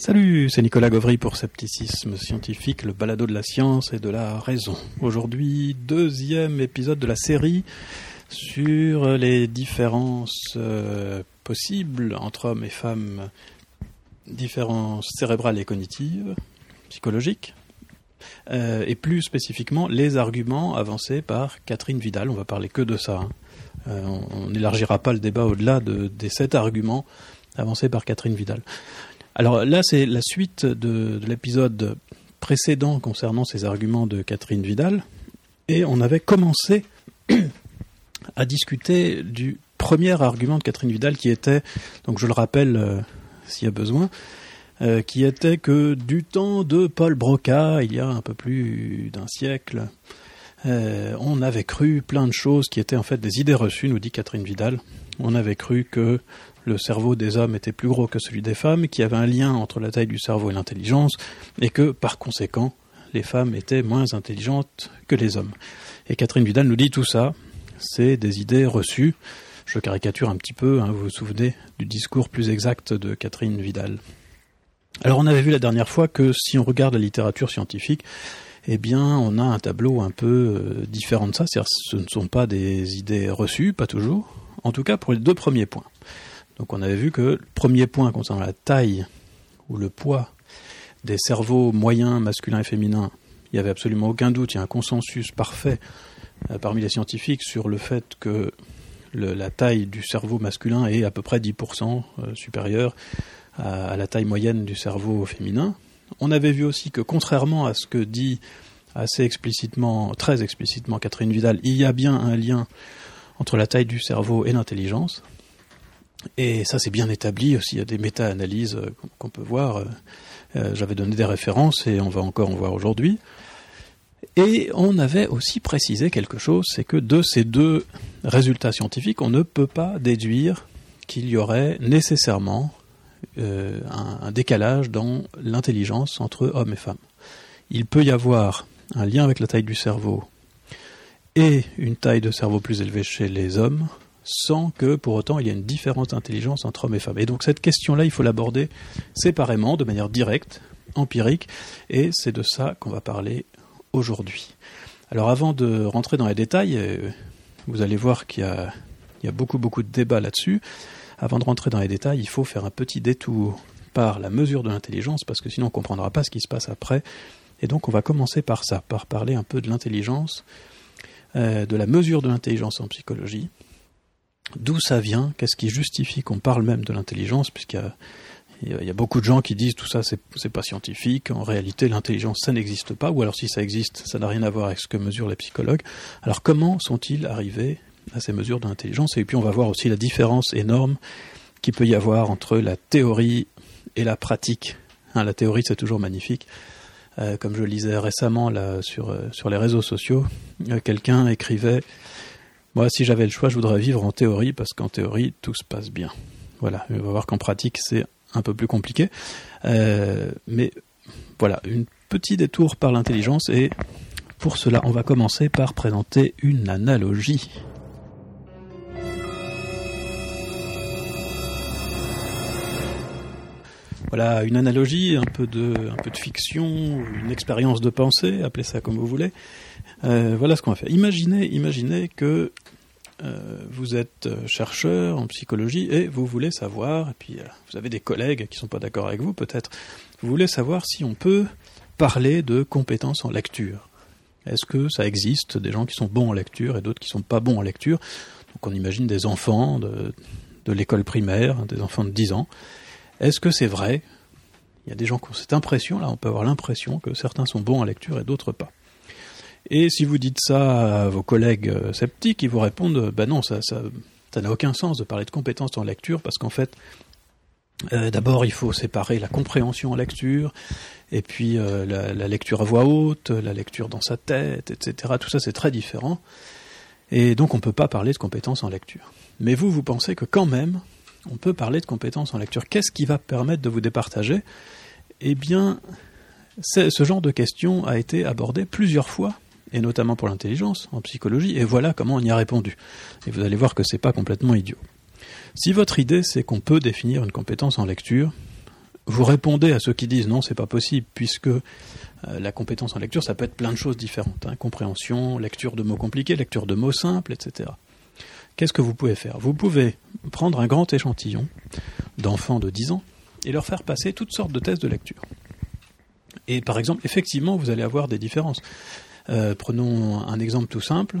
Salut, c'est Nicolas Gauvry pour Scepticisme Scientifique, le balado de la science et de la raison. Aujourd'hui, deuxième épisode de la série sur les différences euh, possibles entre hommes et femmes, différences cérébrales et cognitives, psychologiques, euh, et plus spécifiquement les arguments avancés par Catherine Vidal. On va parler que de ça. Hein. Euh, on n'élargira pas le débat au-delà de, des sept arguments avancés par Catherine Vidal. Alors là, c'est la suite de, l'épisode précédent concernant ces arguments de Catherine Vidal. Et on avait commencé à discuter du premier argument de Catherine Vidal qui était, donc je le rappelle euh, s'il y a besoin, euh, qui était que du temps de Paul Broca, il y a un peu plus d'un siècle, euh, on avait cru plein de choses qui étaient en fait des idées reçues, nous dit Catherine Vidal. On avait cru que le cerveau des hommes était plus gros que celui des femmes, qu'il y avait un lien entre la taille du cerveau et l'intelligence, et que, par conséquent, les femmes étaient moins intelligentes que les hommes. Et Catherine Vidal nous dit tout ça, c'est des idées reçues. Je caricature un petit peu, hein, vous vous souvenez du discours plus exact de Catherine Vidal. Alors on avait vu la dernière fois que si on regarde la littérature scientifique, eh bien on a un tableau un peu euh, différent de ça, c'est-à-dire ce ne sont pas des idées reçues, pas toujours, en tout cas pour les deux premiers points. Donc on avait vu que le premier point concernant la taille ou le poids des cerveaux moyens masculins et féminins, il n'y avait absolument aucun doute, il y a un consensus parfait euh, parmi les scientifiques sur le fait que la taille du cerveau masculin est à peu près 10% euh, supérieure à, la taille moyenne du cerveau féminin. On avait vu aussi que contrairement à ce que dit assez explicitement, très explicitement Catherine Vidal, il y a bien un lien entre la taille du cerveau et l'intelligence. Et ça, c'est bien établi aussi. Il y a des méta-analyses euh, qu'on peut voir. Euh, euh, j'avais donné des références et on va encore en voir aujourd'hui. Et on avait aussi précisé quelque chose, c'est que de ces deux résultats scientifiques, on ne peut pas déduire qu'il y aurait nécessairement un, décalage dans l'intelligence entre hommes et femmes. Il peut y avoir un lien avec la taille du cerveau et une taille de cerveau plus élevée chez les hommes, sans que pour autant il y ait une différence d'intelligence entre hommes et femmes. Et donc cette question-là, il faut l'aborder séparément, de manière directe, empirique, et c'est de ça qu'on va parler aujourd'hui. Alors avant de rentrer dans les détails, euh, vous allez voir qu'il y a, beaucoup beaucoup de débats là-dessus. Avant de rentrer dans les détails, il faut faire un petit détour par la mesure de l'intelligence, parce que sinon on ne comprendra pas ce qui se passe après. Et donc on va commencer par ça, par parler un peu de l'intelligence, euh, de la mesure de l'intelligence en psychologie, D'où ça vient? Qu'est-ce qui justifie qu'on parle même de l'intelligence? Puisqu'il y a, beaucoup de gens qui disent tout ça, c'est pas scientifique. En réalité, l'intelligence, ça n'existe pas. Ou alors, si ça existe, ça n'a rien à voir avec ce que mesurent les psychologues. Alors, comment sont-ils arrivés à ces mesures d'intelligence? Et puis, on va voir aussi la différence énorme qu'il peut y avoir entre la théorie et la pratique. Hein, la théorie, c'est toujours magnifique. Euh, comme je lisais récemment euh, sur les réseaux sociaux, euh, quelqu'un écrivait moi, si j'avais le choix, je voudrais vivre en théorie, parce qu'en théorie, tout se passe bien. Voilà, on va voir qu'en pratique, c'est un peu plus compliqué. Euh, mais voilà, une petit détour par l'intelligence, et pour cela, on va commencer par présenter une analogie. Voilà, une analogie, un peu de, un peu de fiction, une expérience de pensée, appelez ça comme vous voulez. Euh, voilà ce qu'on va faire. Imaginez, imaginez que euh, vous êtes euh, chercheur en psychologie et vous voulez savoir, et puis vous avez des collègues qui sont pas d'accord avec vous peut-être, vous voulez savoir si on peut parler de compétences en lecture. Est-ce que ça existe des gens qui sont bons en lecture et d'autres qui ne sont pas bons en lecture? Donc on imagine des enfants de, de l'école primaire, des enfants de 10 ans. Est-ce que c'est vrai? Il y a des gens qui ont cette impression, là on peut avoir l'impression que certains sont bons en lecture et d'autres pas. Et si vous dites ça à vos collègues euh, sceptiques, ils vous répondent ben non, ça, n'a aucun sens de parler de compétences en lecture parce qu'en fait, euh, d'abord il faut séparer la compréhension en lecture et puis euh, la, lecture à voix haute, la lecture dans sa tête, etc. Tout ça c'est très différent. Et donc on ne peut pas parler de compétences en lecture. Mais vous, vous pensez que quand même, on peut parler de compétences en lecture. Qu'est-ce qui va permettre de vous départager? Eh bien, ce genre de question a été abordé plusieurs fois et notamment pour l'intelligence, en psychologie, et voilà comment on y a répondu. Et vous allez voir que c'est pas complètement idiot. Si votre idée c'est qu'on peut définir une compétence en lecture, vous répondez à ceux qui disent non, c'est pas possible, puisque euh, la compétence en lecture, ça peut être plein de choses différentes. Hein. compréhension, lecture de mots compliqués, lecture de mots simples, etc. Qu'est-ce que vous pouvez faire? Vous pouvez prendre un grand échantillon d'enfants de 10 ans et leur faire passer toutes sortes de tests de lecture. Et par exemple, effectivement, vous allez avoir des différences. Euh, prenons un exemple tout simple.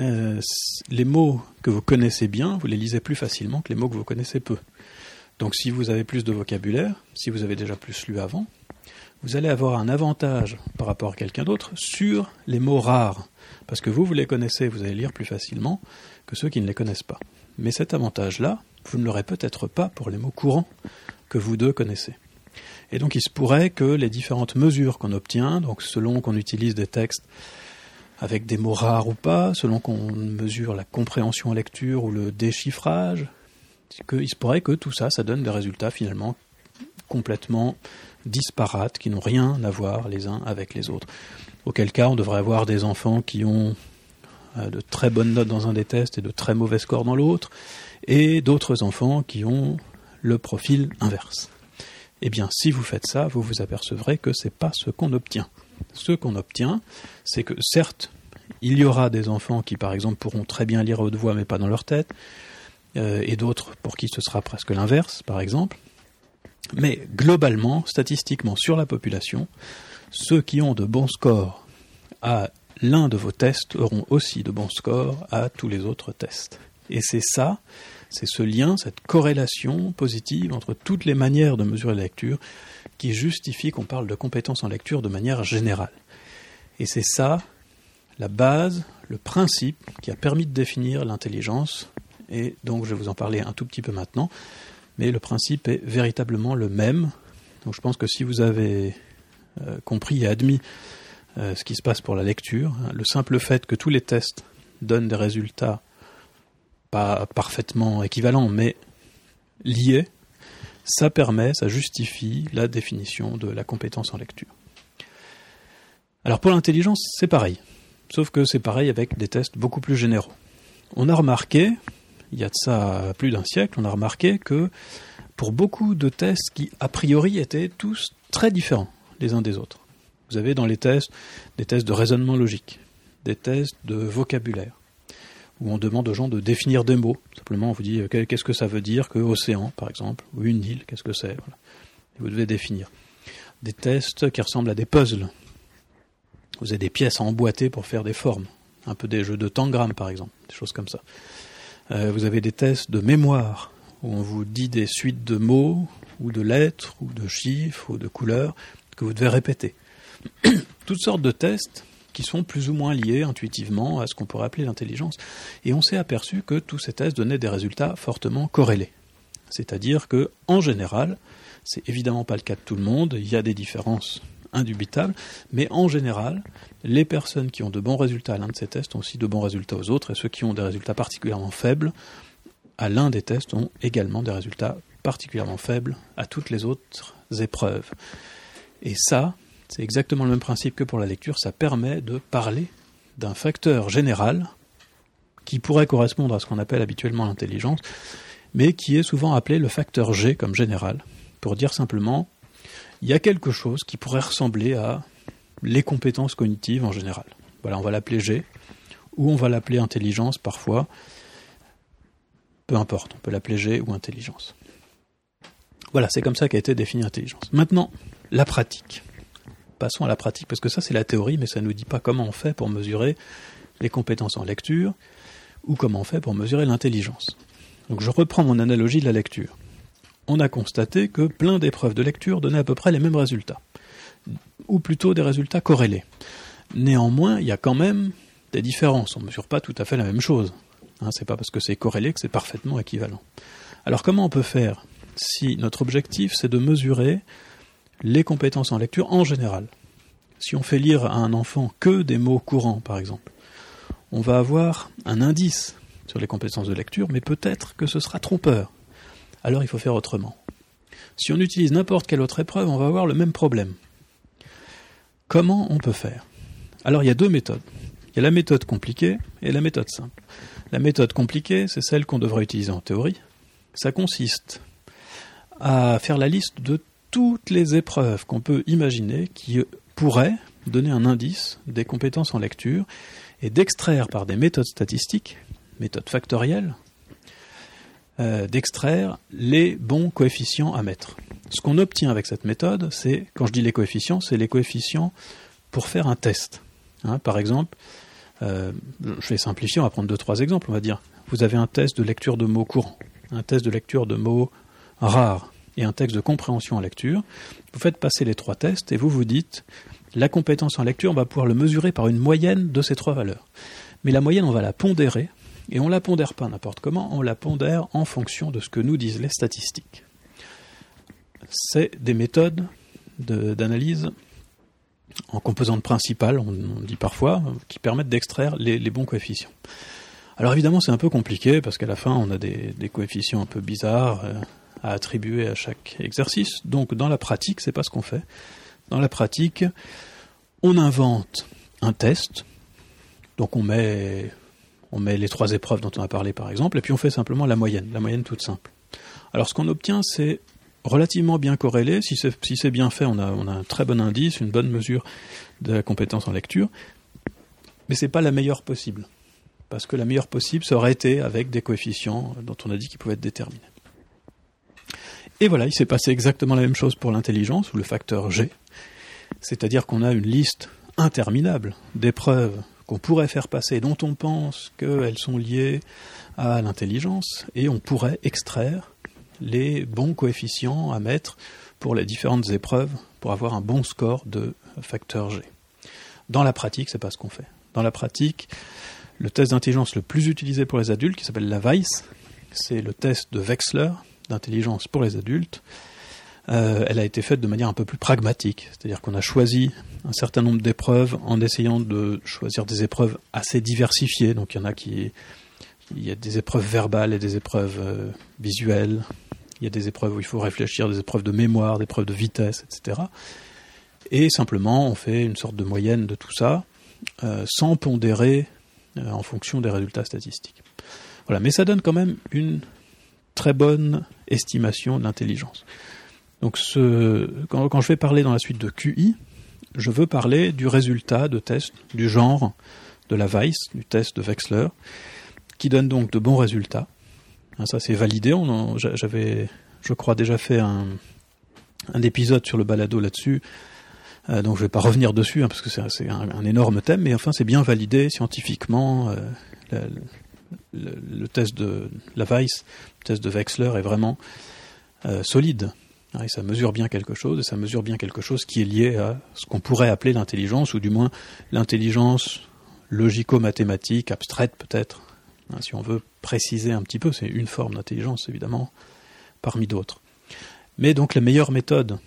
Euh, les mots que vous connaissez bien, vous les lisez plus facilement que les mots que vous connaissez peu. Donc si vous avez plus de vocabulaire, si vous avez déjà plus lu avant, vous allez avoir un avantage par rapport à quelqu'un d'autre sur les mots rares. Parce que vous, vous les connaissez, vous allez lire plus facilement que ceux qui ne les connaissent pas. Mais cet avantage-là, vous ne l'aurez peut-être pas pour les mots courants que vous deux connaissez. Et donc il se pourrait que les différentes mesures qu'on obtient, donc selon qu'on utilise des textes avec des mots rares ou pas, selon qu'on mesure la compréhension en lecture ou le déchiffrage, il se pourrait que tout ça, ça donne des résultats finalement complètement disparates, qui n'ont rien à voir les uns avec les autres. Auquel cas, on devrait avoir des enfants qui ont euh, de très bonnes notes dans un des tests et de très mauvais scores dans l'autre, et d'autres enfants qui ont le profil inverse. Eh bien, si vous faites ça, vous vous apercevrez que ce n'est pas ce qu'on obtient. Ce qu'on obtient, c'est que certes, il y aura des enfants qui, par exemple, pourront très bien lire à haute voix, mais pas dans leur tête, euh, et d'autres pour qui ce sera presque l'inverse, par exemple. Mais globalement, statistiquement, sur la population, ceux qui ont de bons scores à l'un de vos tests auront aussi de bons scores à tous les autres tests. Et c'est ça, c'est ce lien, cette corrélation positive entre toutes les manières de mesurer la lecture qui justifie qu'on parle de compétences en lecture de manière générale. Et c'est ça, la base, le principe qui a permis de définir l'intelligence et donc je vais vous en parler un tout petit peu maintenant. Mais le principe est véritablement le même. Donc je pense que si vous avez euh, compris et admis euh, ce qui se passe pour la lecture, hein, le simple fait que tous les tests donnent des résultats pas parfaitement équivalents, mais liés, ça permet, ça justifie la définition de la compétence en lecture. Alors pour l'intelligence, c'est pareil. Sauf que c'est pareil avec des tests beaucoup plus généraux. On a remarqué, il y a de ça plus d'un siècle, on a remarqué que pour beaucoup de tests qui a priori étaient tous très différents les uns des autres. Vous avez dans les tests des tests de raisonnement logique, des tests de vocabulaire, où on demande aux gens de définir des mots. Simplement, on vous dit euh, qu'est-ce que ça veut dire que océan, par exemple, ou une île, qu'est-ce que c'est. Vous devez définir. Des tests qui ressemblent à des puzzles. Vous avez des pièces à emboîter pour faire des formes. Un peu des jeux de tangram, par exemple, des choses comme ça. Euh, vous avez des tests de mémoire, où on vous dit des suites de mots, ou de lettres, ou de chiffres, ou de couleurs, que vous devez répéter. Toutes sortes de tests qui sont plus ou moins liés intuitivement à ce qu'on pourrait appeler l'intelligence. Et on s'est aperçu que tous ces tests donnaient des résultats fortement corrélés. C'est-à-dire que, en général, c'est évidemment pas le cas de tout le monde, il y a des différences indubitable, mais en général, les personnes qui ont de bons résultats à l'un de ces tests ont aussi de bons résultats aux autres, et ceux qui ont des résultats particulièrement faibles à l'un des tests ont également des résultats particulièrement faibles à toutes les autres épreuves. Et ça, c'est exactement le même principe que pour la lecture, ça permet de parler d'un facteur général qui pourrait correspondre à ce qu'on appelle habituellement l'intelligence, mais qui est souvent appelé le facteur G comme général, pour dire simplement il y a quelque chose qui pourrait ressembler à les compétences cognitives en général. Voilà, on va l'appeler G, ou on va l'appeler intelligence parfois. Peu importe, on peut l'appeler G ou intelligence. Voilà, c'est comme ça qu'a été définie l'intelligence. Maintenant, la pratique. Passons à la pratique, parce que ça c'est la théorie, mais ça ne nous dit pas comment on fait pour mesurer les compétences en lecture, ou comment on fait pour mesurer l'intelligence. Donc je reprends mon analogie de la lecture on a constaté que plein d'épreuves de lecture donnaient à peu près les mêmes résultats, ou plutôt des résultats corrélés. Néanmoins, il y a quand même des différences, on ne mesure pas tout à fait la même chose. Hein, c'est pas parce que c'est corrélé que c'est parfaitement équivalent. Alors comment on peut faire si notre objectif c'est de mesurer les compétences en lecture en général Si on fait lire à un enfant que des mots courants, par exemple, on va avoir un indice sur les compétences de lecture, mais peut-être que ce sera trompeur alors il faut faire autrement. Si on utilise n'importe quelle autre épreuve, on va avoir le même problème. Comment on peut faire? Alors il y a deux méthodes. Il y a la méthode compliquée et la méthode simple. La méthode compliquée, c'est celle qu'on devrait utiliser en théorie. Ça consiste à faire la liste de toutes les épreuves qu'on peut imaginer qui pourraient donner un indice des compétences en lecture et d'extraire par des méthodes statistiques, méthodes factorielles, euh, d'extraire les bons coefficients à mettre. Ce qu'on obtient avec cette méthode, c'est, quand je dis les coefficients, c'est les coefficients pour faire un test. Hein, par exemple, euh, je vais simplifier, on va prendre deux, trois exemples. On va dire, vous avez un test de lecture de mots courants, un test de lecture de mots rares et un texte de compréhension en lecture. Vous faites passer les trois tests et vous vous dites, la compétence en lecture, on va pouvoir le mesurer par une moyenne de ces trois valeurs. Mais la moyenne, on va la pondérer, et on la pondère pas n'importe comment, on la pondère en fonction de ce que nous disent les statistiques. C'est des méthodes d'analyse en composantes principales, on, dit parfois, qui permettent d'extraire les, bons coefficients. Alors évidemment, c'est un peu compliqué parce qu'à la fin, on a des, coefficients un peu bizarres euh, à attribuer à chaque exercice. Donc, dans la pratique, c'est pas ce qu'on fait. Dans la pratique, on invente un test. Donc, on met, on met les trois épreuves dont on a parlé, par exemple, et puis on fait simplement la moyenne, la moyenne toute simple. Alors, ce qu'on obtient, c'est relativement bien corrélé. Si c'est bien fait, on a, un très bon indice, une bonne mesure de la compétence en lecture. Mais ce n'est pas la meilleure possible. Parce que la meilleure possible, ça aurait été avec des coefficients dont on a dit qu'ils pouvaient être déterminés. Et voilà, il s'est passé exactement la même chose pour l'intelligence, ou le facteur G. C'est-à-dire qu'on a une liste interminable d'épreuves qu'on pourrait faire passer, dont on pense qu'elles sont liées à l'intelligence, et on pourrait extraire les bons coefficients à mettre pour les différentes épreuves pour avoir un bon score de facteur G. Dans la pratique, c'est pas ce qu'on fait. Dans la pratique, le test d'intelligence le plus utilisé pour les adultes, qui s'appelle la Weiss, c'est le test de Wechsler d'intelligence pour les adultes. Euh, elle a été faite de manière un peu plus pragmatique, c'est-à-dire qu'on a choisi un certain nombre d'épreuves en essayant de choisir des épreuves assez diversifiées. Donc il y en a qui, il y a des épreuves verbales et des épreuves euh, visuelles, il y a des épreuves où il faut réfléchir, des épreuves de mémoire, des épreuves de vitesse, etc. Et simplement, on fait une sorte de moyenne de tout ça, euh, sans pondérer en fonction des résultats statistiques. Voilà, mais ça donne quand même une très bonne estimation de l'intelligence. Donc, quand, je vais parler dans la suite de QI, je veux parler du résultat de test du genre de la Weiss, du test de Wechsler, qui donne donc de bons résultats, Hein, ça c'est validé. J'avais, je crois, déjà fait un, épisode sur le balado là-dessus. Euh, donc je ne vais pas revenir dessus hein, parce que c'est un, énorme thème, mais enfin c'est bien validé scientifiquement. Euh, le, test de la Weiss, le test de Wechsler est vraiment euh, solide. Hein, ça mesure bien quelque chose, et ça mesure bien quelque chose qui est lié à ce qu'on pourrait appeler l'intelligence, ou du moins l'intelligence logico-mathématique, abstraite peut-être, Hein, si on veut préciser un petit peu, c'est une forme d'intelligence évidemment, parmi d'autres. Mais donc la meilleure méthode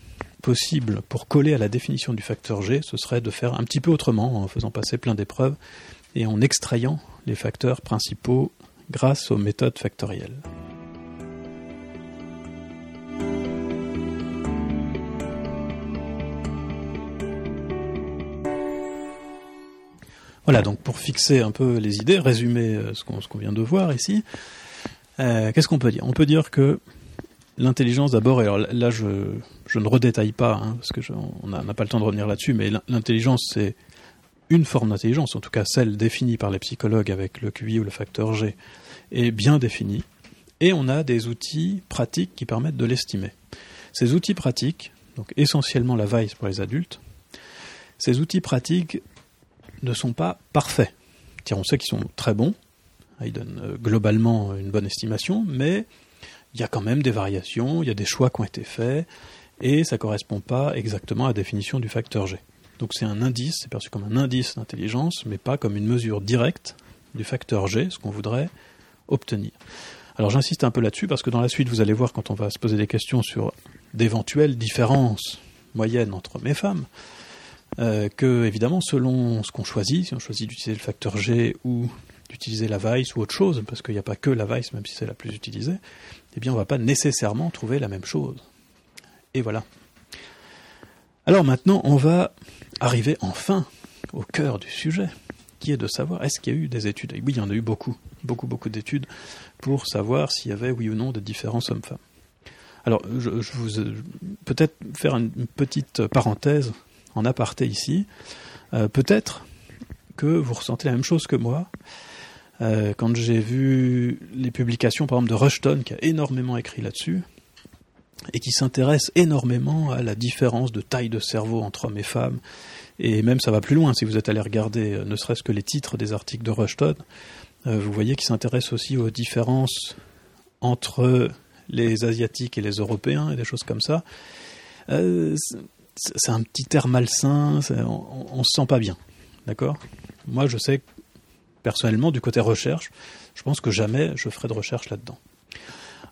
possible pour coller à la définition du facteur G, ce serait de faire un petit peu autrement, en faisant passer plein d'épreuves et en extrayant les facteurs principaux grâce aux méthodes factorielles. Voilà, donc pour fixer un peu les idées, résumer euh, ce qu'on vient de voir ici, euh, qu'est-ce qu'on peut dire? On peut dire que l'intelligence d'abord, et alors là je, ne redétaille pas, hein, parce que on n'a pas le temps de revenir là-dessus, mais l'intelligence c'est une forme d'intelligence, en tout cas celle définie par les psychologues avec le QI ou le facteur G, est bien définie, et on a des outils pratiques qui permettent de l'estimer. Ces outils pratiques, donc essentiellement la Weiss pour les adultes, ces outils pratiques ne sont pas parfaits. on sait qu'ils sont très bons, ils donnent euh, globalement une bonne estimation, mais il y a quand même des variations, il y a des choix qui ont été faits, et ça ne correspond pas exactement à la définition du facteur G. Donc c'est un indice, c'est perçu comme un indice d'intelligence, mais pas comme une mesure directe du facteur G, ce qu'on voudrait obtenir. Alors j'insiste un peu là-dessus parce que dans la suite, vous allez voir quand on va se poser des questions sur d'éventuelles différences moyennes entre hommes et femmes, euh, que évidemment selon ce qu'on choisit, si on choisit d'utiliser le facteur G ou d'utiliser la Weiss ou autre chose, parce qu'il n'y a pas que la Weiss, même si c'est la plus utilisée, eh bien on ne va pas nécessairement trouver la même chose. Et voilà. Alors maintenant, on va arriver enfin au cœur du sujet, qui est de savoir est-ce qu'il y a eu des études? oui, il y en a eu beaucoup, beaucoup, beaucoup d'études pour savoir s'il y avait oui ou non des différences hommes-femmes. Alors, je, vous peut-être faire une petite parenthèse en aparté ici. peut-être que vous ressentez la même chose que moi. quand j'ai vu les publications, par exemple, de Rushton, qui a énormément écrit là-dessus, et qui s'intéresse énormément à la différence de taille de cerveau entre hommes et femmes. Et même ça va plus loin, si vous êtes allé regarder euh, ne serait-ce que les titres des articles de Rushton, euh, vous voyez qu'il s'intéresse aussi aux différences entre les Asiatiques et les Européens et des choses comme ça. Euh, c'est un petit air malsain, on, ne se sent pas bien. D'accord? Moi, je sais personnellement, du côté recherche, je pense que jamais je ferai de recherche là-dedans.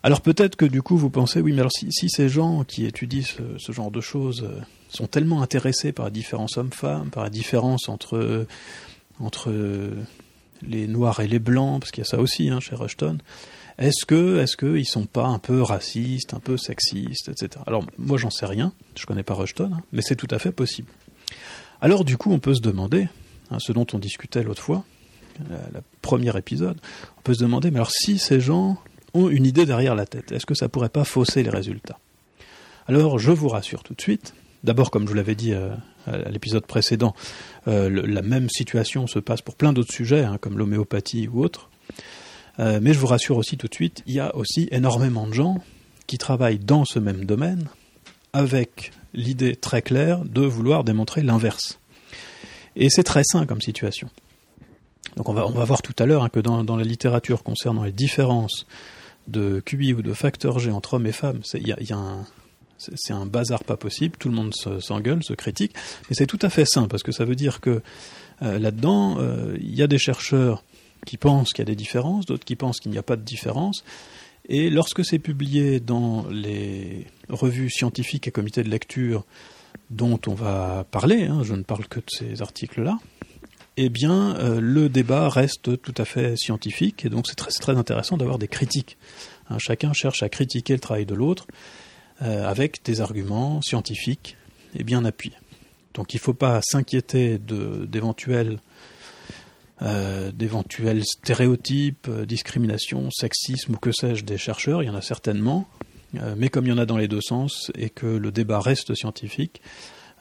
Alors peut-être que du coup vous pensez, oui, mais alors si, ces gens qui étudient ce, genre de choses euh, sont tellement intéressés par la différence homme-femme, par la différence entre, les noirs et les blancs, parce qu'il y a ça aussi hein, chez Rushton, est-ce que est-ce sont pas un peu racistes, un peu sexistes, etc. Alors moi j'en sais rien, je connais pas Rushton, hein, mais c'est tout à fait possible. Alors du coup on peut se demander, hein, ce dont on discutait l'autre fois, le premier épisode, on peut se demander, mais alors si ces gens une idée derrière la tête. Est-ce que ça pourrait pas fausser les résultats? Alors, je vous rassure tout de suite. D'abord, comme je vous l'avais dit euh, à l'épisode précédent, euh, la même situation se passe pour plein d'autres sujets, hein, comme l'homéopathie ou autres. Euh, mais je vous rassure aussi tout de suite, il y a aussi énormément de gens qui travaillent dans ce même domaine avec l'idée très claire de vouloir démontrer l'inverse. Et c'est très sain comme situation. Donc on va, voir tout à l'heure hein, que dans, la littérature concernant les différences de QI ou de facteur G entre hommes et femmes, c'est y a, y a un, c'est un bazar pas possible, tout le monde s'engueule, se, critique, mais c'est tout à fait sain, parce que ça veut dire que euh, là-dedans, euh, il y a des chercheurs qui pensent qu'il y a des différences, d'autres qui pensent qu'il n'y a pas de différence, et lorsque c'est publié dans les revues scientifiques et comités de lecture dont on va parler, hein, je ne parle que de ces articles-là, eh bien, euh, le débat reste tout à fait scientifique, et donc c'est très, très, intéressant d'avoir des critiques. Hein, chacun cherche à critiquer le travail de l'autre euh, avec des arguments scientifiques et bien appuyés. Donc il ne faut pas s'inquiéter d'éventuels euh, d'éventuels stéréotypes, discrimination, sexisme ou que sais-je des chercheurs, il y en a certainement, mais comme il y en a dans les deux sens et que le débat reste scientifique,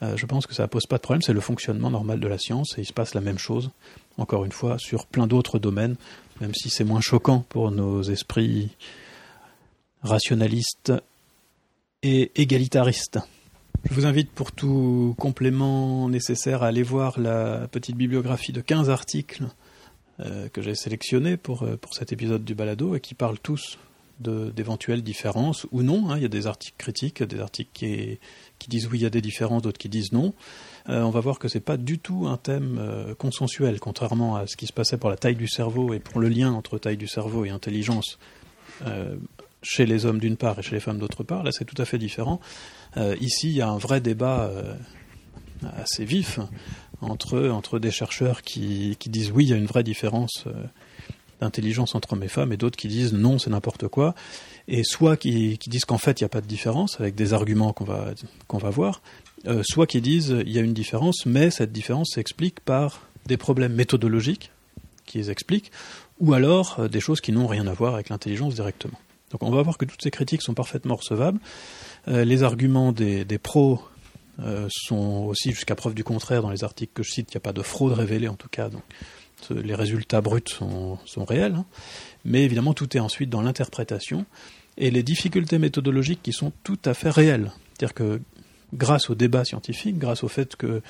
euh, je pense que ça ne pose pas de problème, c'est le fonctionnement normal de la science, et il se passe la même chose, encore une fois, sur plein d'autres domaines, même si c'est moins choquant pour nos esprits rationalistes et égalitaristes. Je vous invite pour tout complément nécessaire à aller voir la petite bibliographie de 15 articles euh, que j'ai sélectionnés pour, euh, pour cet épisode du balado et qui parlent tous d'éventuelles différences ou non. Hein. Il y a des articles critiques, des articles qui, qui disent oui, il y a des différences, d'autres qui disent non. Euh, on va voir que c'est pas du tout un thème euh, consensuel, contrairement à ce qui se passait pour la taille du cerveau et pour le lien entre taille du cerveau et intelligence euh, chez les hommes d'une part et chez les femmes d'autre part. Là, c'est tout à fait différent. ici, il y a un vrai débat assez vif entre, entre des chercheurs qui, qui, disent oui, il y a une vraie différence d'intelligence entre hommes et femmes, et d'autres qui disent non, c'est n'importe quoi, et soit qui, disent qu'en fait il n'y a pas de différence, avec des arguments qu'on va, qu'on va voir, euh, soit qui disent il y a une différence, mais cette différence s'explique par des problèmes méthodologiques qui les expliquent, ou alors euh, des choses qui n'ont rien à voir avec l'intelligence directement. Donc on va voir que toutes ces critiques sont parfaitement recevables. Euh, les arguments des, des pros sont aussi jusqu'à preuve du contraire dans les articles que je cite, il n'y a pas de fraude révélée en tout cas, donc les résultats bruts sont, réels, hein. mais évidemment tout est ensuite dans l'interprétation et les difficultés méthodologiques qui sont tout à fait réelles. C'est-à-dire que grâce au débat scientifique, grâce au fait que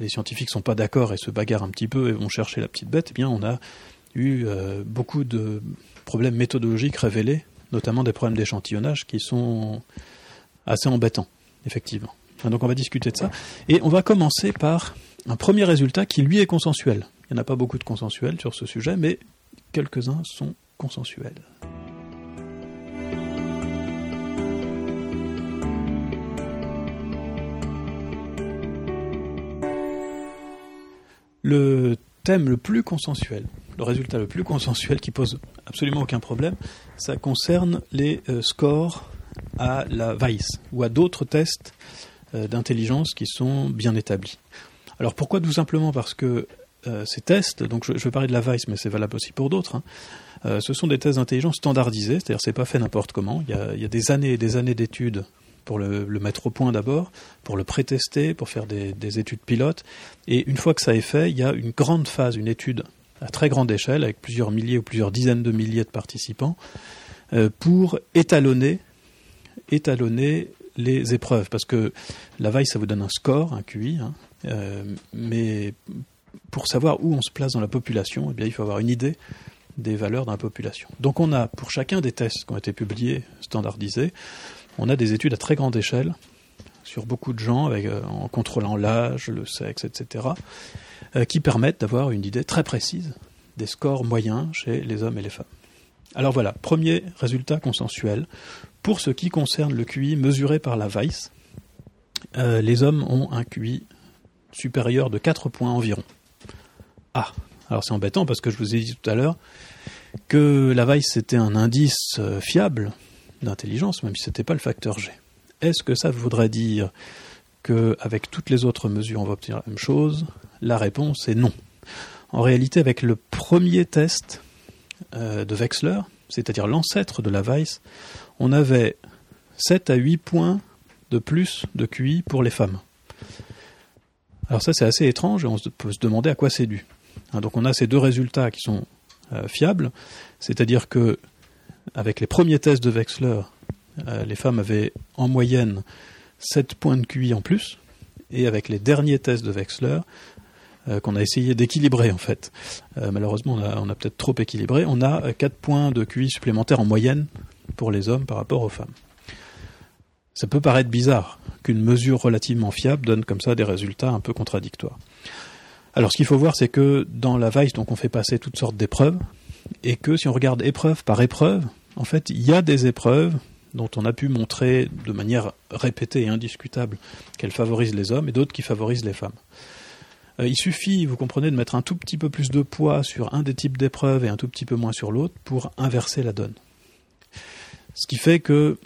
les scientifiques ne sont pas d'accord et se bagarrent un petit peu et vont chercher la petite bête, eh bien on a eu euh, beaucoup de problèmes méthodologiques révélés, notamment des problèmes d'échantillonnage qui sont assez embêtants, effectivement. Donc on va discuter de ça. Et on va commencer par un premier résultat qui lui est consensuel. Il n'y en a pas beaucoup de consensuels sur ce sujet, mais quelques-uns sont consensuels. Le thème le plus consensuel, le résultat le plus consensuel qui pose absolument aucun problème, ça concerne les euh, scores à la Weiss ou à d'autres tests euh, d'intelligence qui sont bien établis. Alors pourquoi Tout simplement parce que ces tests, donc je, vais parler de la Vice, mais c'est valable aussi pour d'autres, hein, ce sont des tests d'intelligence standardisés, c'est-à-dire c'est pas fait n'importe comment. Il y, a, des années et des années d'études pour le, le, mettre au point d'abord, pour le prétester, pour faire des, des, études pilotes. Et une fois que ça est fait, il y a une grande phase, une étude à très grande échelle, avec plusieurs milliers ou plusieurs dizaines de milliers de participants, euh, pour étalonner, étalonner les épreuves. Parce que la vaille, ça vous donne un score, un QI, hein, euh, mais pour savoir où on se place dans la population, eh bien, il faut avoir une idée des valeurs dans la population. Donc on a, pour chacun des tests qui ont été publiés, standardisés, on a des études à très grande échelle sur beaucoup de gens, euh, en contrôlant l'âge, le sexe, etc., euh, qui permettent d'avoir une idée très précise des scores moyens chez les hommes et les femmes. Alors voilà, premier résultat consensuel. Pour ce qui concerne le QI mesuré par la Vice, euh, les hommes ont un QI supérieur de 4 points environ. Ah, alors c'est embêtant parce que je vous ai dit tout à l'heure que la Vice c'était un indice fiable d'intelligence, même si ce n'était pas le facteur G. Est-ce que ça voudrait dire qu'avec toutes les autres mesures, on va obtenir la même chose? La réponse est non. En réalité, avec le premier test euh, de Wechsler, c'est-à-dire l'ancêtre de la Weiss, on avait 7 à 8 points de plus de QI pour les femmes. Alors ça c'est assez étrange et on peut se demander à quoi c'est dû. Hein, donc on a ces deux résultats qui sont euh, fiables, c'est-à-dire que avec les premiers tests de Wechsler, euh, les femmes avaient en moyenne 7 points de QI en plus, et avec les derniers tests de Wechsler, euh, qu'on a essayé d'équilibrer en fait, euh, malheureusement on a, on a peut-être trop équilibré, on a 4 points de QI supplémentaires en moyenne pour les hommes par rapport aux femmes. Ça peut paraître bizarre qu'une mesure relativement fiable donne comme ça des résultats un peu contradictoires. Alors ce qu'il faut voir, c'est que dans la Vice, donc on fait passer toutes sortes d'épreuves, et que si on regarde épreuve par épreuve, en fait, il y a des épreuves dont on a pu montrer de manière répétée et indiscutable qu'elles favorisent les hommes et d'autres qui favorisent les femmes. Euh, il suffit, vous comprenez, de mettre un tout petit peu plus de poids sur un des types d'épreuves et un tout petit peu moins sur l'autre pour inverser la donne. Ce qui fait que,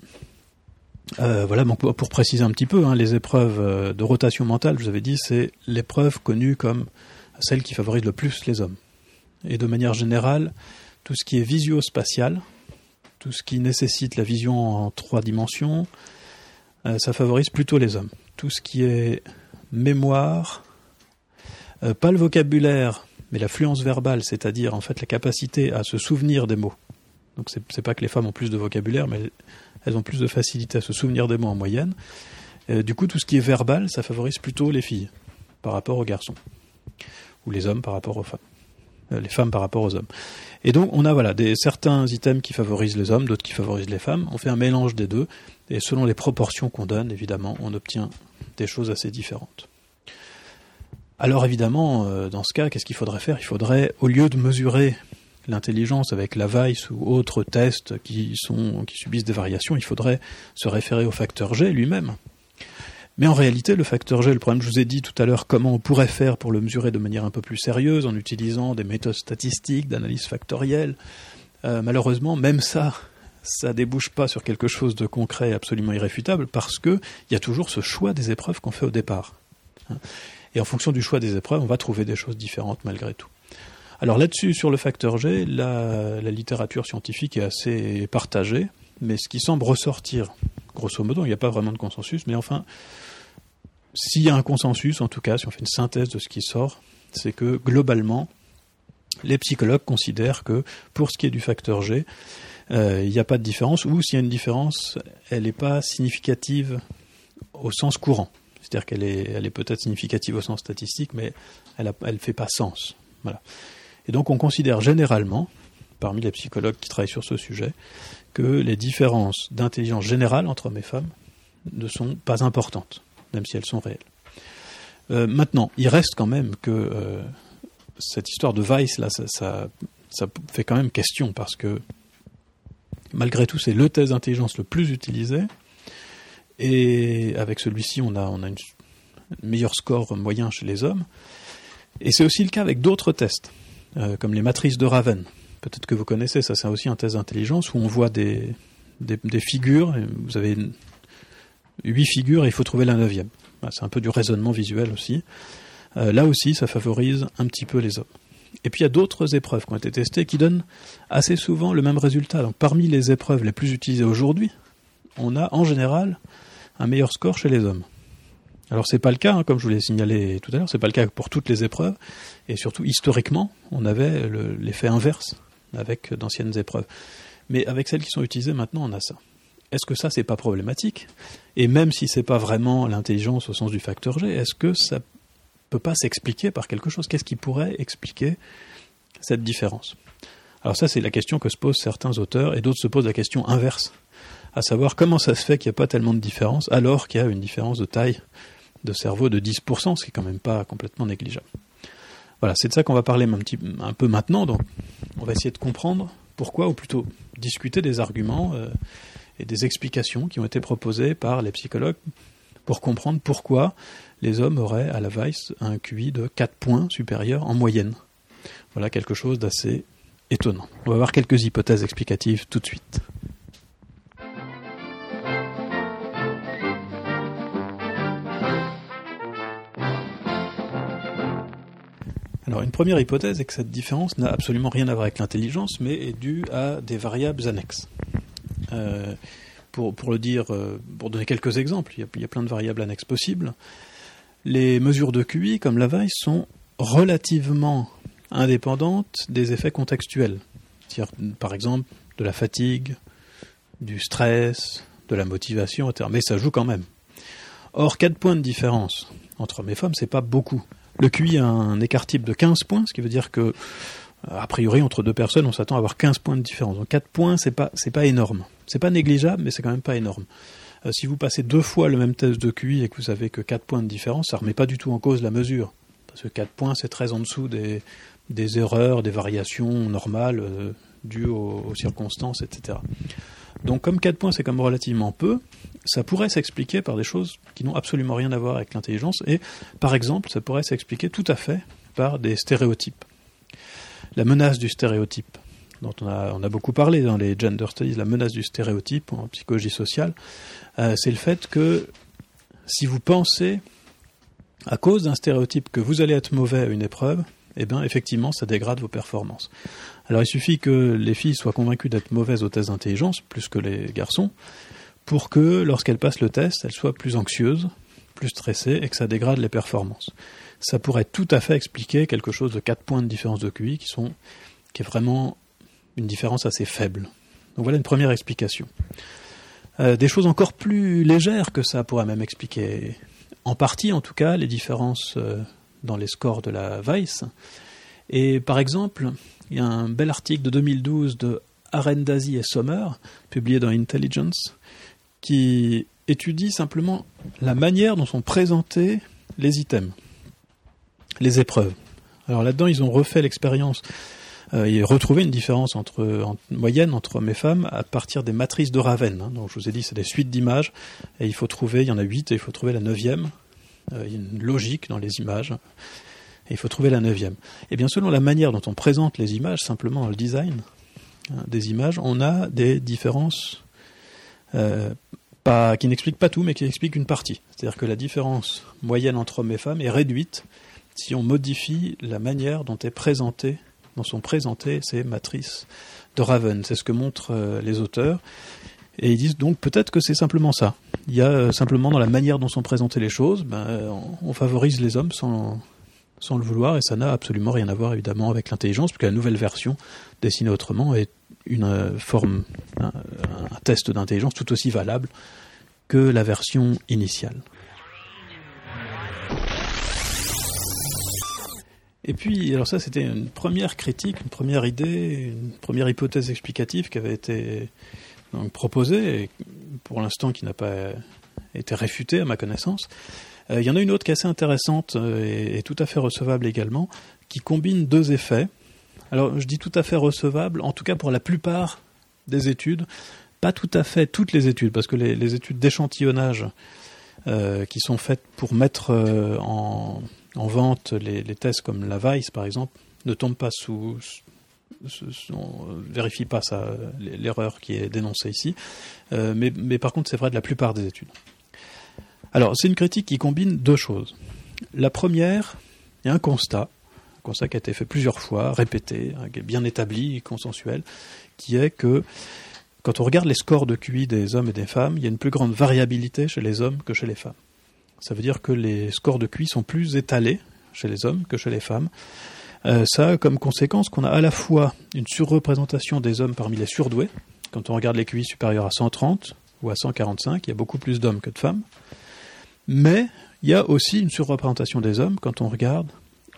euh, voilà, pour préciser un petit peu, hein, les épreuves euh, de rotation mentale, je vous avais dit, c'est l'épreuve connue comme celle qui favorise le plus les hommes. Et de manière générale, tout ce qui est visio-spatial, tout ce qui nécessite la vision en trois dimensions, euh, ça favorise plutôt les hommes. Tout ce qui est mémoire, euh, pas le vocabulaire, mais la fluence verbale, c'est-à-dire en fait la capacité à se souvenir des mots. Donc c'est pas que les femmes ont plus de vocabulaire, mais elles ont plus de facilité à se souvenir des mots en moyenne. Euh, du coup, tout ce qui est verbal, ça favorise plutôt les filles par rapport aux garçons, ou les hommes par rapport aux femmes, les femmes par rapport aux hommes. Et donc on a voilà certains items qui favorisent les hommes, d'autres qui favorisent les femmes. On fait un mélange des deux et selon les proportions qu'on donne, évidemment, on obtient des choses assez différentes. Alors évidemment, euh, dans ce cas, qu'est-ce qu'il faudrait faire? Il faudrait, au lieu de mesurer l'intelligence avec la Vice ou autres tests qui sont qui subissent des variations, il faudrait se référer au facteur G lui-même, mais en réalité, le facteur G, le problème, je vous ai dit tout à l'heure comment on pourrait faire pour le mesurer de manière un peu plus sérieuse en utilisant des méthodes statistiques, d'analyse factorielle. Euh, malheureusement, même ça, ça débouche pas sur quelque chose de concret absolument irréfutable parce que il y a toujours ce choix des épreuves qu'on fait au départ. Hein. Et en fonction du choix des épreuves, on va trouver des choses différentes malgré tout. Alors là-dessus, sur le facteur G, la, la littérature scientifique est assez partagée, mais ce qui semble ressortir, grosso modo, il n'y a pas vraiment de consensus, mais enfin, s'il y a un consensus, en tout cas, si on fait une synthèse de ce qui sort, c'est que globalement, les psychologues considèrent que pour ce qui est du facteur G, euh, il n'y a pas de différence, ou s'il y a une différence, elle n'est pas significative au sens courant. C'est-à-dire qu'elle est, elle est peut-être significative au sens statistique, mais elle ne fait pas sens. Voilà. Et donc on considère généralement, parmi les psychologues qui travaillent sur ce sujet, que les différences d'intelligence générale entre hommes et femmes ne sont pas importantes même si elles sont réelles. Euh, maintenant, il reste quand même que euh, cette histoire de Vice, là, ça, ça, fait quand même question, parce que malgré tout, c'est le test d'intelligence le plus utilisé, et avec celui-ci, on a, on a une, un meilleur score moyen chez les hommes, et c'est aussi le cas avec d'autres tests, euh, comme les matrices de Raven. Peut-être que vous connaissez, ça c'est aussi un test d'intelligence où on voit des, des, des figures, vous avez huit figures et il faut trouver la neuvième. C'est un peu du raisonnement visuel aussi. euh, là aussi, ça favorise un petit peu les hommes. Et puis il y a d'autres épreuves qui ont été testées qui donnent assez souvent le même résultat. Parmi les épreuves les plus utilisées aujourd'hui, on a en général un meilleur score chez les hommes. Alors c'est pas le cas, hein, comme je vous l'ai signalé tout à l'heure, c'est pas le cas pour toutes les épreuves, et surtout historiquement, on avait l'effet inverse avec d'anciennes épreuves. Mais avec celles qui sont utilisées maintenant, on a ça. Est-ce que ça c'est pas problématique? Et même si c'est pas vraiment l'intelligence au sens du facteur G, est-ce que ça peut pas s'expliquer par quelque chose? Qu'est-ce qui pourrait expliquer cette différence? Alors ça c'est la question que se posent certains auteurs, et d'autres se posent la question inverse, à savoir comment ça se fait qu'il n'y a pas tellement de différence alors qu'il y a une différence de taille de cerveau de 10%, ce qui est quand même pas complètement négligeable. Voilà, c'est de ça qu'on va parler un, peu maintenant, donc on va essayer de comprendre pourquoi, ou plutôt discuter des arguments euh, et des explications qui ont été proposées par les psychologues pour comprendre pourquoi les hommes auraient à la Weiss un QI de 4 points supérieur en moyenne. Voilà quelque chose d'assez étonnant. On va voir quelques hypothèses explicatives tout de suite. Alors une première hypothèse est que cette différence n'a absolument rien à voir avec l'intelligence, mais est due à des variables annexes. Euh, pour, le dire, euh, pour donner quelques exemples, il y, a, plein de variables annexes possibles. Les mesures de QI, comme la Weiss, sont relativement indépendantes des effets contextuels. Par exemple, de la fatigue, du stress, de la motivation, etc. Mais ça joue quand même. Or, 4 points de différence entre hommes et femmes, c'est pas beaucoup. Le QI a un écart type de 15 points, ce qui veut dire que, a priori, entre deux personnes, on s'attend à avoir 15 points de différence. Donc 4 points, c'est pas, c'est pas énorme. C'est pas négligeable, mais c'est quand même pas énorme. Euh, si vous passez deux fois le même test de QI et que vous avez que 4 points de différence, ça remet pas du tout en cause la mesure. Parce que 4 points, c'est très en dessous des, des erreurs, des variations normales euh, dues aux, aux, circonstances, etc. Donc comme 4 points, c'est quand même relativement peu, ça pourrait s'expliquer par des choses qui n'ont absolument rien à voir avec l'intelligence, et par exemple, ça pourrait s'expliquer tout à fait par des stéréotypes. La menace du stéréotype, dont on a, beaucoup parlé dans les gender studies, la menace du stéréotype en psychologie sociale, euh, c'est le fait que si vous pensez, à cause d'un stéréotype, que vous allez être mauvais à une épreuve, eh bien, effectivement, ça dégrade vos performances. Alors, il suffit que les filles soient convaincues d'être mauvaises aux tests d'intelligence, plus que les garçons, pour que lorsqu'elles passent le test, elles soient plus anxieuses, plus stressées et que ça dégrade les performances. Ça pourrait tout à fait expliquer quelque chose de 4 points de différence de QI qui sont qui est vraiment une différence assez faible. Donc voilà une première explication. Euh, des choses encore plus légères que ça pourrait même expliquer, en partie en tout cas, les différences euh, dans les scores de la Weiss. Et par exemple, il y a un bel article de 2012 de Arendazi et Sommer, publié dans Intelligence, qui étudie simplement la manière dont sont présentés les items, les épreuves. Alors là-dedans, ils ont refait l'expérience euh, et retrouvé une différence entre, en moyenne entre hommes et femmes à partir des matrices de Raven. Hein. Donc je vous ai dit, c'est des suites d'images et il faut trouver, il y en a huit et il faut trouver la neuvième. Euh, il y a une logique dans les images et il faut trouver la neuvième. Et bien selon la manière dont on présente les images, simplement dans le design hein, des images, on a des différences euh, qui n'explique pas tout, mais qui explique une partie. C'est-à-dire que la différence moyenne entre hommes et femmes est réduite si on modifie la manière dont est dont sont présentées ces matrices de Raven. C'est ce que montrent euh, les auteurs. Et ils disent donc peut-être que c'est simplement ça. Il y a euh, simplement dans la manière dont sont présentées les choses, ben, on, favorise les hommes sans, sans le vouloir, et ça n'a absolument rien à voir évidemment avec l'intelligence, puisque la nouvelle version dessinée autrement est une euh, forme, un, test d'intelligence tout aussi valable que la version initiale. Et puis, alors ça, c'était une première critique, une première idée, une première hypothèse explicative qui avait été proposée, et pour l'instant qui n'a pas été réfutée à ma connaissance. Euh, il y en a une autre qui est assez intéressante euh, et, tout à fait recevable également, qui combine deux effets. Alors, je dis tout à fait recevable, en tout cas pour la plupart des études, pas tout à fait toutes les études, parce que les, études d'échantillonnage euh, qui sont faites pour mettre en, vente les, tests comme la Vice, par exemple, ne tombent pas sous, on vérifie pas ça, l'erreur qui est dénoncée ici. Euh, mais, par contre, c'est vrai de la plupart des études. Alors, c'est une critique qui combine deux choses. La première, a un constat, un constat qui a été fait plusieurs fois, répété, hein, bien établi, consensuel, qui est que quand on regarde les scores de QI des hommes et des femmes, il y a une plus grande variabilité chez les hommes que chez les femmes. Ça veut dire que les scores de QI sont plus étalés chez les hommes que chez les femmes. Euh, ça a comme conséquence qu'on a à la fois une surreprésentation des hommes parmi les surdoués. Quand on regarde les QI supérieurs à 130 ou à 145, il y a beaucoup plus d'hommes que de femmes. Mais il y a aussi une surreprésentation des hommes quand on regarde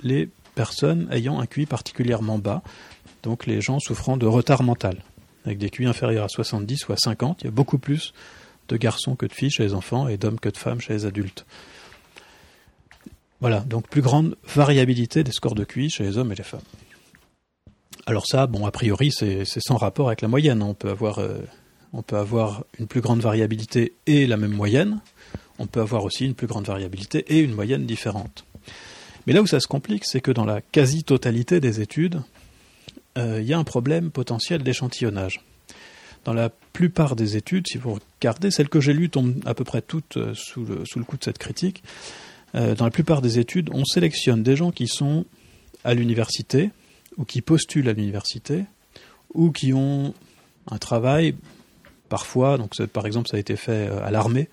les personnes ayant un QI particulièrement bas, donc les gens souffrant de retard mental, avec des QI inférieurs à 70 ou à 50. Il y a beaucoup plus de garçons que de filles chez les enfants et d'hommes que de femmes chez les adultes. Voilà, donc plus grande variabilité des scores de QI chez les hommes et les femmes. Alors ça, bon, a priori, c'est sans rapport avec la moyenne. On peut avoir, euh, on peut avoir une plus grande variabilité et la même moyenne. On peut avoir aussi une plus grande variabilité et une moyenne différente. Mais là où ça se complique, c'est que dans la quasi-totalité des études, euh, il y a un problème potentiel d'échantillonnage. Dans la plupart des études, si vous regardez, celles que j'ai lues tombent à peu près toutes euh, sous le, sous le coup de cette critique. Euh, dans la plupart des études, on sélectionne des gens qui sont à l'université, ou qui postulent à l'université, ou qui ont un travail, parfois, donc par exemple ça a été fait à l'armée,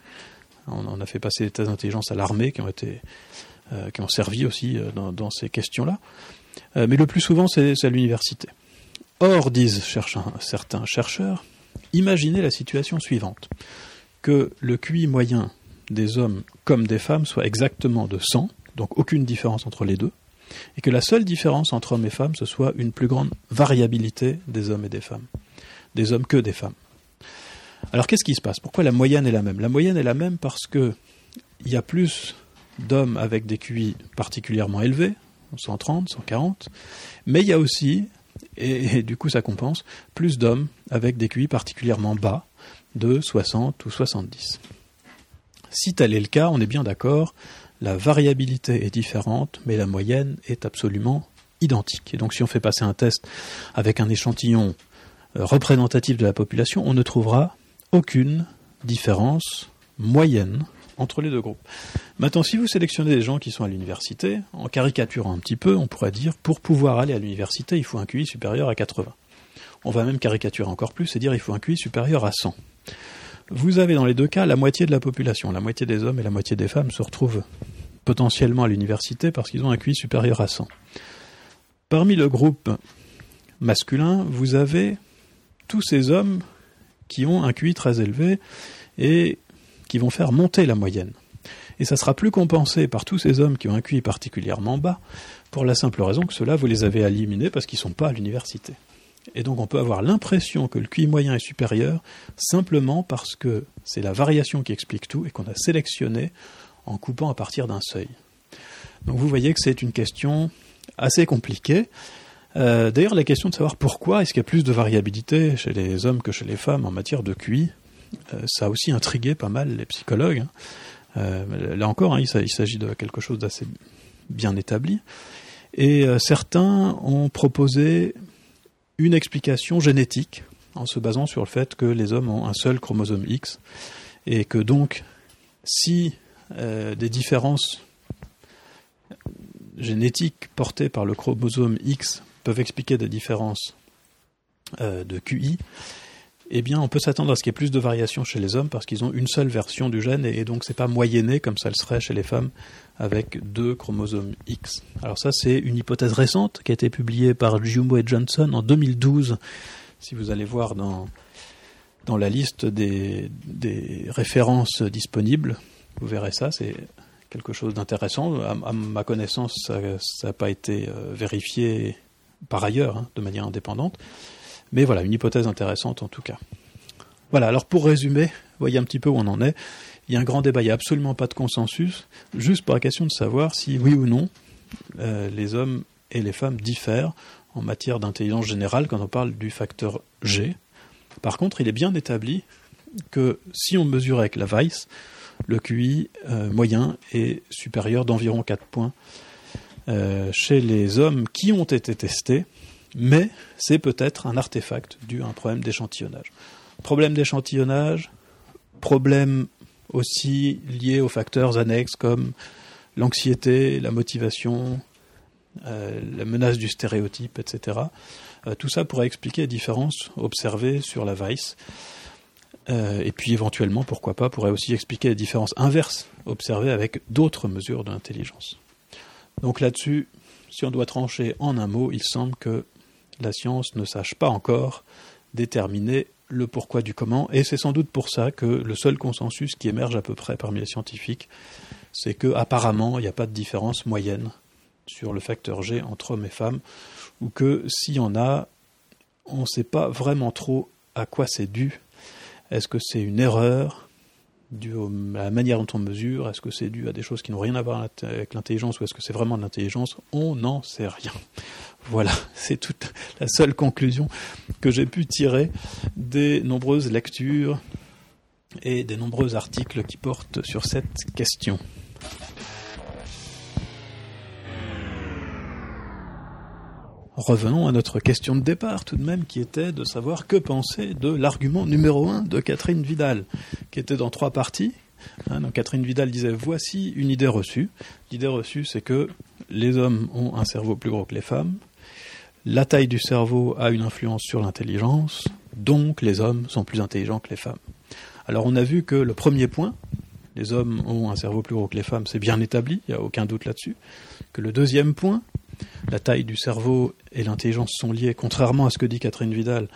on, a fait passer des tests d'intelligence à l'armée qui ont été qui ont servi aussi dans, dans ces questions-là. mais le plus souvent c'est à l'université. Or, disent certains chercheurs, imaginez la situation suivante. Que le QI moyen des hommes comme des femmes soit exactement de 100, donc aucune différence entre les deux, et que la seule différence entre hommes et femmes, ce soit une plus grande variabilité des hommes et des femmes, des hommes que des femmes. Alors qu'est-ce qui se passe? Pourquoi la moyenne est la même? La moyenne est la même parce que il y a plus d'hommes avec des QI particulièrement élevés, 130, 140, mais il y a aussi et, du coup ça compense, plus d'hommes avec des QI particulièrement bas, de 60 ou 70. Si tel est le cas, on est bien d'accord, la variabilité est différente, mais la moyenne est absolument identique. Et donc si on fait passer un test avec un échantillon euh, représentatif de la population, on ne trouvera aucune différence moyenne entre les deux groupes. Maintenant, si vous sélectionnez des gens qui sont à l'université, en caricaturant un petit peu, on pourrait dire pour pouvoir aller à l'université, il faut un QI supérieur à 80. On va même caricaturer encore plus et dire il faut un QI supérieur à 100. Vous avez dans les deux cas la moitié de la population, la moitié des hommes et la moitié des femmes se retrouvent potentiellement à l'université parce qu'ils ont un QI supérieur à 100. Parmi le groupe masculin, vous avez tous ces hommes qui ont un QI très élevé et qui vont faire monter la moyenne. Et ça sera plus compensé par tous ces hommes qui ont un QI particulièrement bas, pour la simple raison que ceux-là, vous les avez éliminés parce qu'ils ne sont pas à l'université. Et donc on peut avoir l'impression que le QI moyen est supérieur simplement parce que c'est la variation qui explique tout et qu'on a sélectionné en coupant à partir d'un seuil. Donc vous voyez que c'est une question assez compliquée. Euh, d'ailleurs, la question de savoir pourquoi est-ce qu'il y a plus de variabilité chez les hommes que chez les femmes en matière de QI, ça a aussi intrigué pas mal les psychologues. Hein. Euh, là encore, hein, il s'agit de quelque chose d'assez bien établi. Et euh, certains ont proposé une explication génétique en se basant sur le fait que les hommes ont un seul chromosome X et que donc si des différences génétiques portées par le chromosome X peuvent expliquer des différences de QI, eh bien, on peut s'attendre à ce qu'il y ait plus de variations chez les hommes parce qu'ils ont une seule version du gène et, donc c'est pas moyenné comme ça le serait chez les femmes avec deux chromosomes X. Alors ça, c'est une hypothèse récente qui a été publiée par Jumbo et Johnson en 2012. Si vous allez voir dans, la liste des, des références disponibles, vous verrez ça, c'est quelque chose d'intéressant. À, ma connaissance, ça n'a pas été euh, vérifié par ailleurs, hein, de manière indépendante. Mais voilà, une hypothèse intéressante en tout cas. Voilà, alors pour résumer, voyez un petit peu où on en est. Il y a un grand débat, il n'y a absolument pas de consensus, juste pour la question de savoir si oui ou non euh, les hommes et les femmes diffèrent en matière d'intelligence générale quand on parle du facteur G. Par contre, il est bien établi que si on mesure avec la Weiss, le QI euh, moyen est supérieur d'environ 4 points euh, chez les hommes qui ont été testés mais c'est peut-être un artefact dû à un problème d'échantillonnage. Problème d'échantillonnage, problème aussi lié aux facteurs annexes comme l'anxiété, la motivation, la menace du stéréotype, etc. tout ça pourrait expliquer les différences observées sur la Weiss. et puis éventuellement, pourquoi pas, pourrait aussi expliquer les différences inverses observées avec d'autres mesures de l'intelligence. Donc là-dessus, si on doit trancher en un mot, il semble que la science ne sache pas encore déterminer le pourquoi du comment, et c'est sans doute pour ça que le seul consensus qui émerge à peu près parmi les scientifiques, c'est que apparemment il n'y a pas de différence moyenne sur le facteur G entre hommes et femmes, ou que s'il y en a, on ne sait pas vraiment trop à quoi c'est dû. Est-ce que c'est une erreur dû à la manière dont on mesure Est-ce que c'est dû à des choses qui n'ont rien à voir avec l'intelligence ou est-ce que c'est vraiment de l'intelligence On n'en sait rien. Voilà, c'est toute la seule conclusion que j'ai pu tirer des nombreuses lectures et des nombreux articles qui portent sur cette question. Revenons à notre question de départ tout de même, qui était de savoir que penser de l'argument numéro un de Catherine Vidal, qui était dans trois parties. Hein, Catherine Vidal disait voici une idée reçue. L'idée reçue, c'est que les hommes ont un cerveau plus gros que les femmes. La taille du cerveau a une influence sur l'intelligence, donc les hommes sont plus intelligents que les femmes. Alors on a vu que le premier point, les hommes ont un cerveau plus gros que les femmes, c'est bien établi, il n'y a aucun doute là-dessus. Que le deuxième point, la taille du cerveau et l'intelligence sont liées, contrairement à ce que dit Catherine Vidal.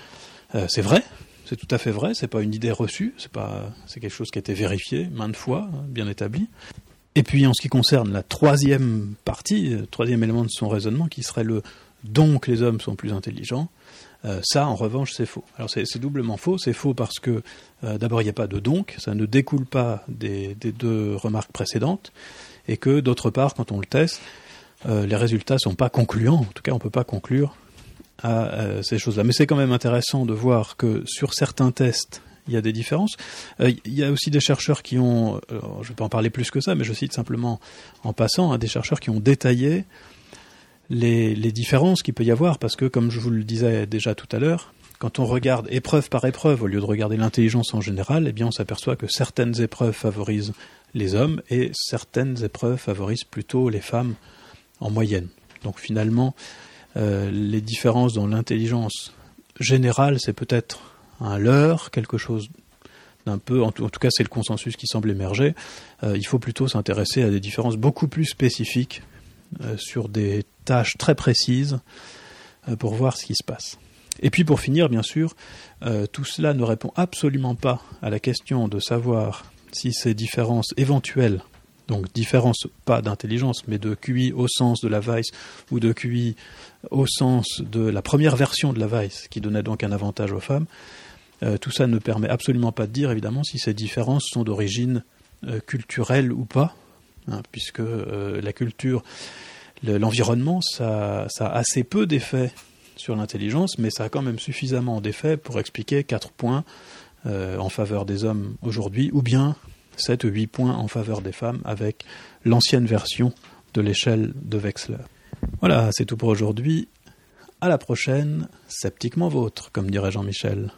Euh, c'est vrai, c'est tout à fait vrai, c'est pas une idée reçue, c'est pas, c'est quelque chose qui a été vérifié maintes fois, bien établi. Et puis en ce qui concerne la troisième partie, le troisième élément de son raisonnement, qui serait le donc les hommes sont plus intelligents, euh, ça en revanche c'est faux. Alors c'est doublement faux, c'est faux parce que euh, d'abord il n'y a pas de donc, ça ne découle pas des deux remarques précédentes, et que d'autre part quand on le teste, euh, les résultats sont pas concluants. En tout cas, on peut pas conclure à euh, ces choses-là. Mais c'est quand même intéressant de voir que sur certains tests, il y a des différences. Euh, il y a aussi des chercheurs qui ont, je ne vais pas en parler plus que ça, mais je cite simplement en passant, hein, des chercheurs qui ont détaillé les, les différences qu'il peut y avoir, parce que comme je vous le disais déjà tout à l'heure, quand on regarde épreuve par épreuve, au lieu de regarder l'intelligence en général, eh bien on s'aperçoit que certaines épreuves favorisent les hommes et certaines épreuves favorisent plutôt les femmes en moyenne. Donc finalement, euh, les différences dans l'intelligence générale, c'est peut-être un leurre, quelque chose d'un peu, en tout, cas c'est le consensus qui semble émerger, euh, il faut plutôt s'intéresser à des différences beaucoup plus spécifiques euh, sur des tâches très précises pour voir ce qui se passe. Et puis pour finir, bien sûr, tout cela ne répond absolument pas à la question de savoir si ces différences éventuelles donc différence pas d'intelligence, mais de QI au sens de la Weiss ou de QI au sens de la première version de la Weiss, qui donnait donc un avantage aux femmes. Euh, tout ça ne permet absolument pas de dire, évidemment, si ces différences sont d'origine euh, culturelle ou pas, hein, puisque euh, la culture, l'environnement, ça, ça, a assez peu d'effets sur l'intelligence, mais ça a quand même suffisamment d'effets pour expliquer quatre points en faveur des hommes aujourd'hui, ou bien 7 ou 8 points en faveur des femmes avec l'ancienne version de l'échelle de Wechsler. Voilà, c'est tout pour aujourd'hui. À la prochaine, sceptiquement vôtre, comme dirait Jean-Michel.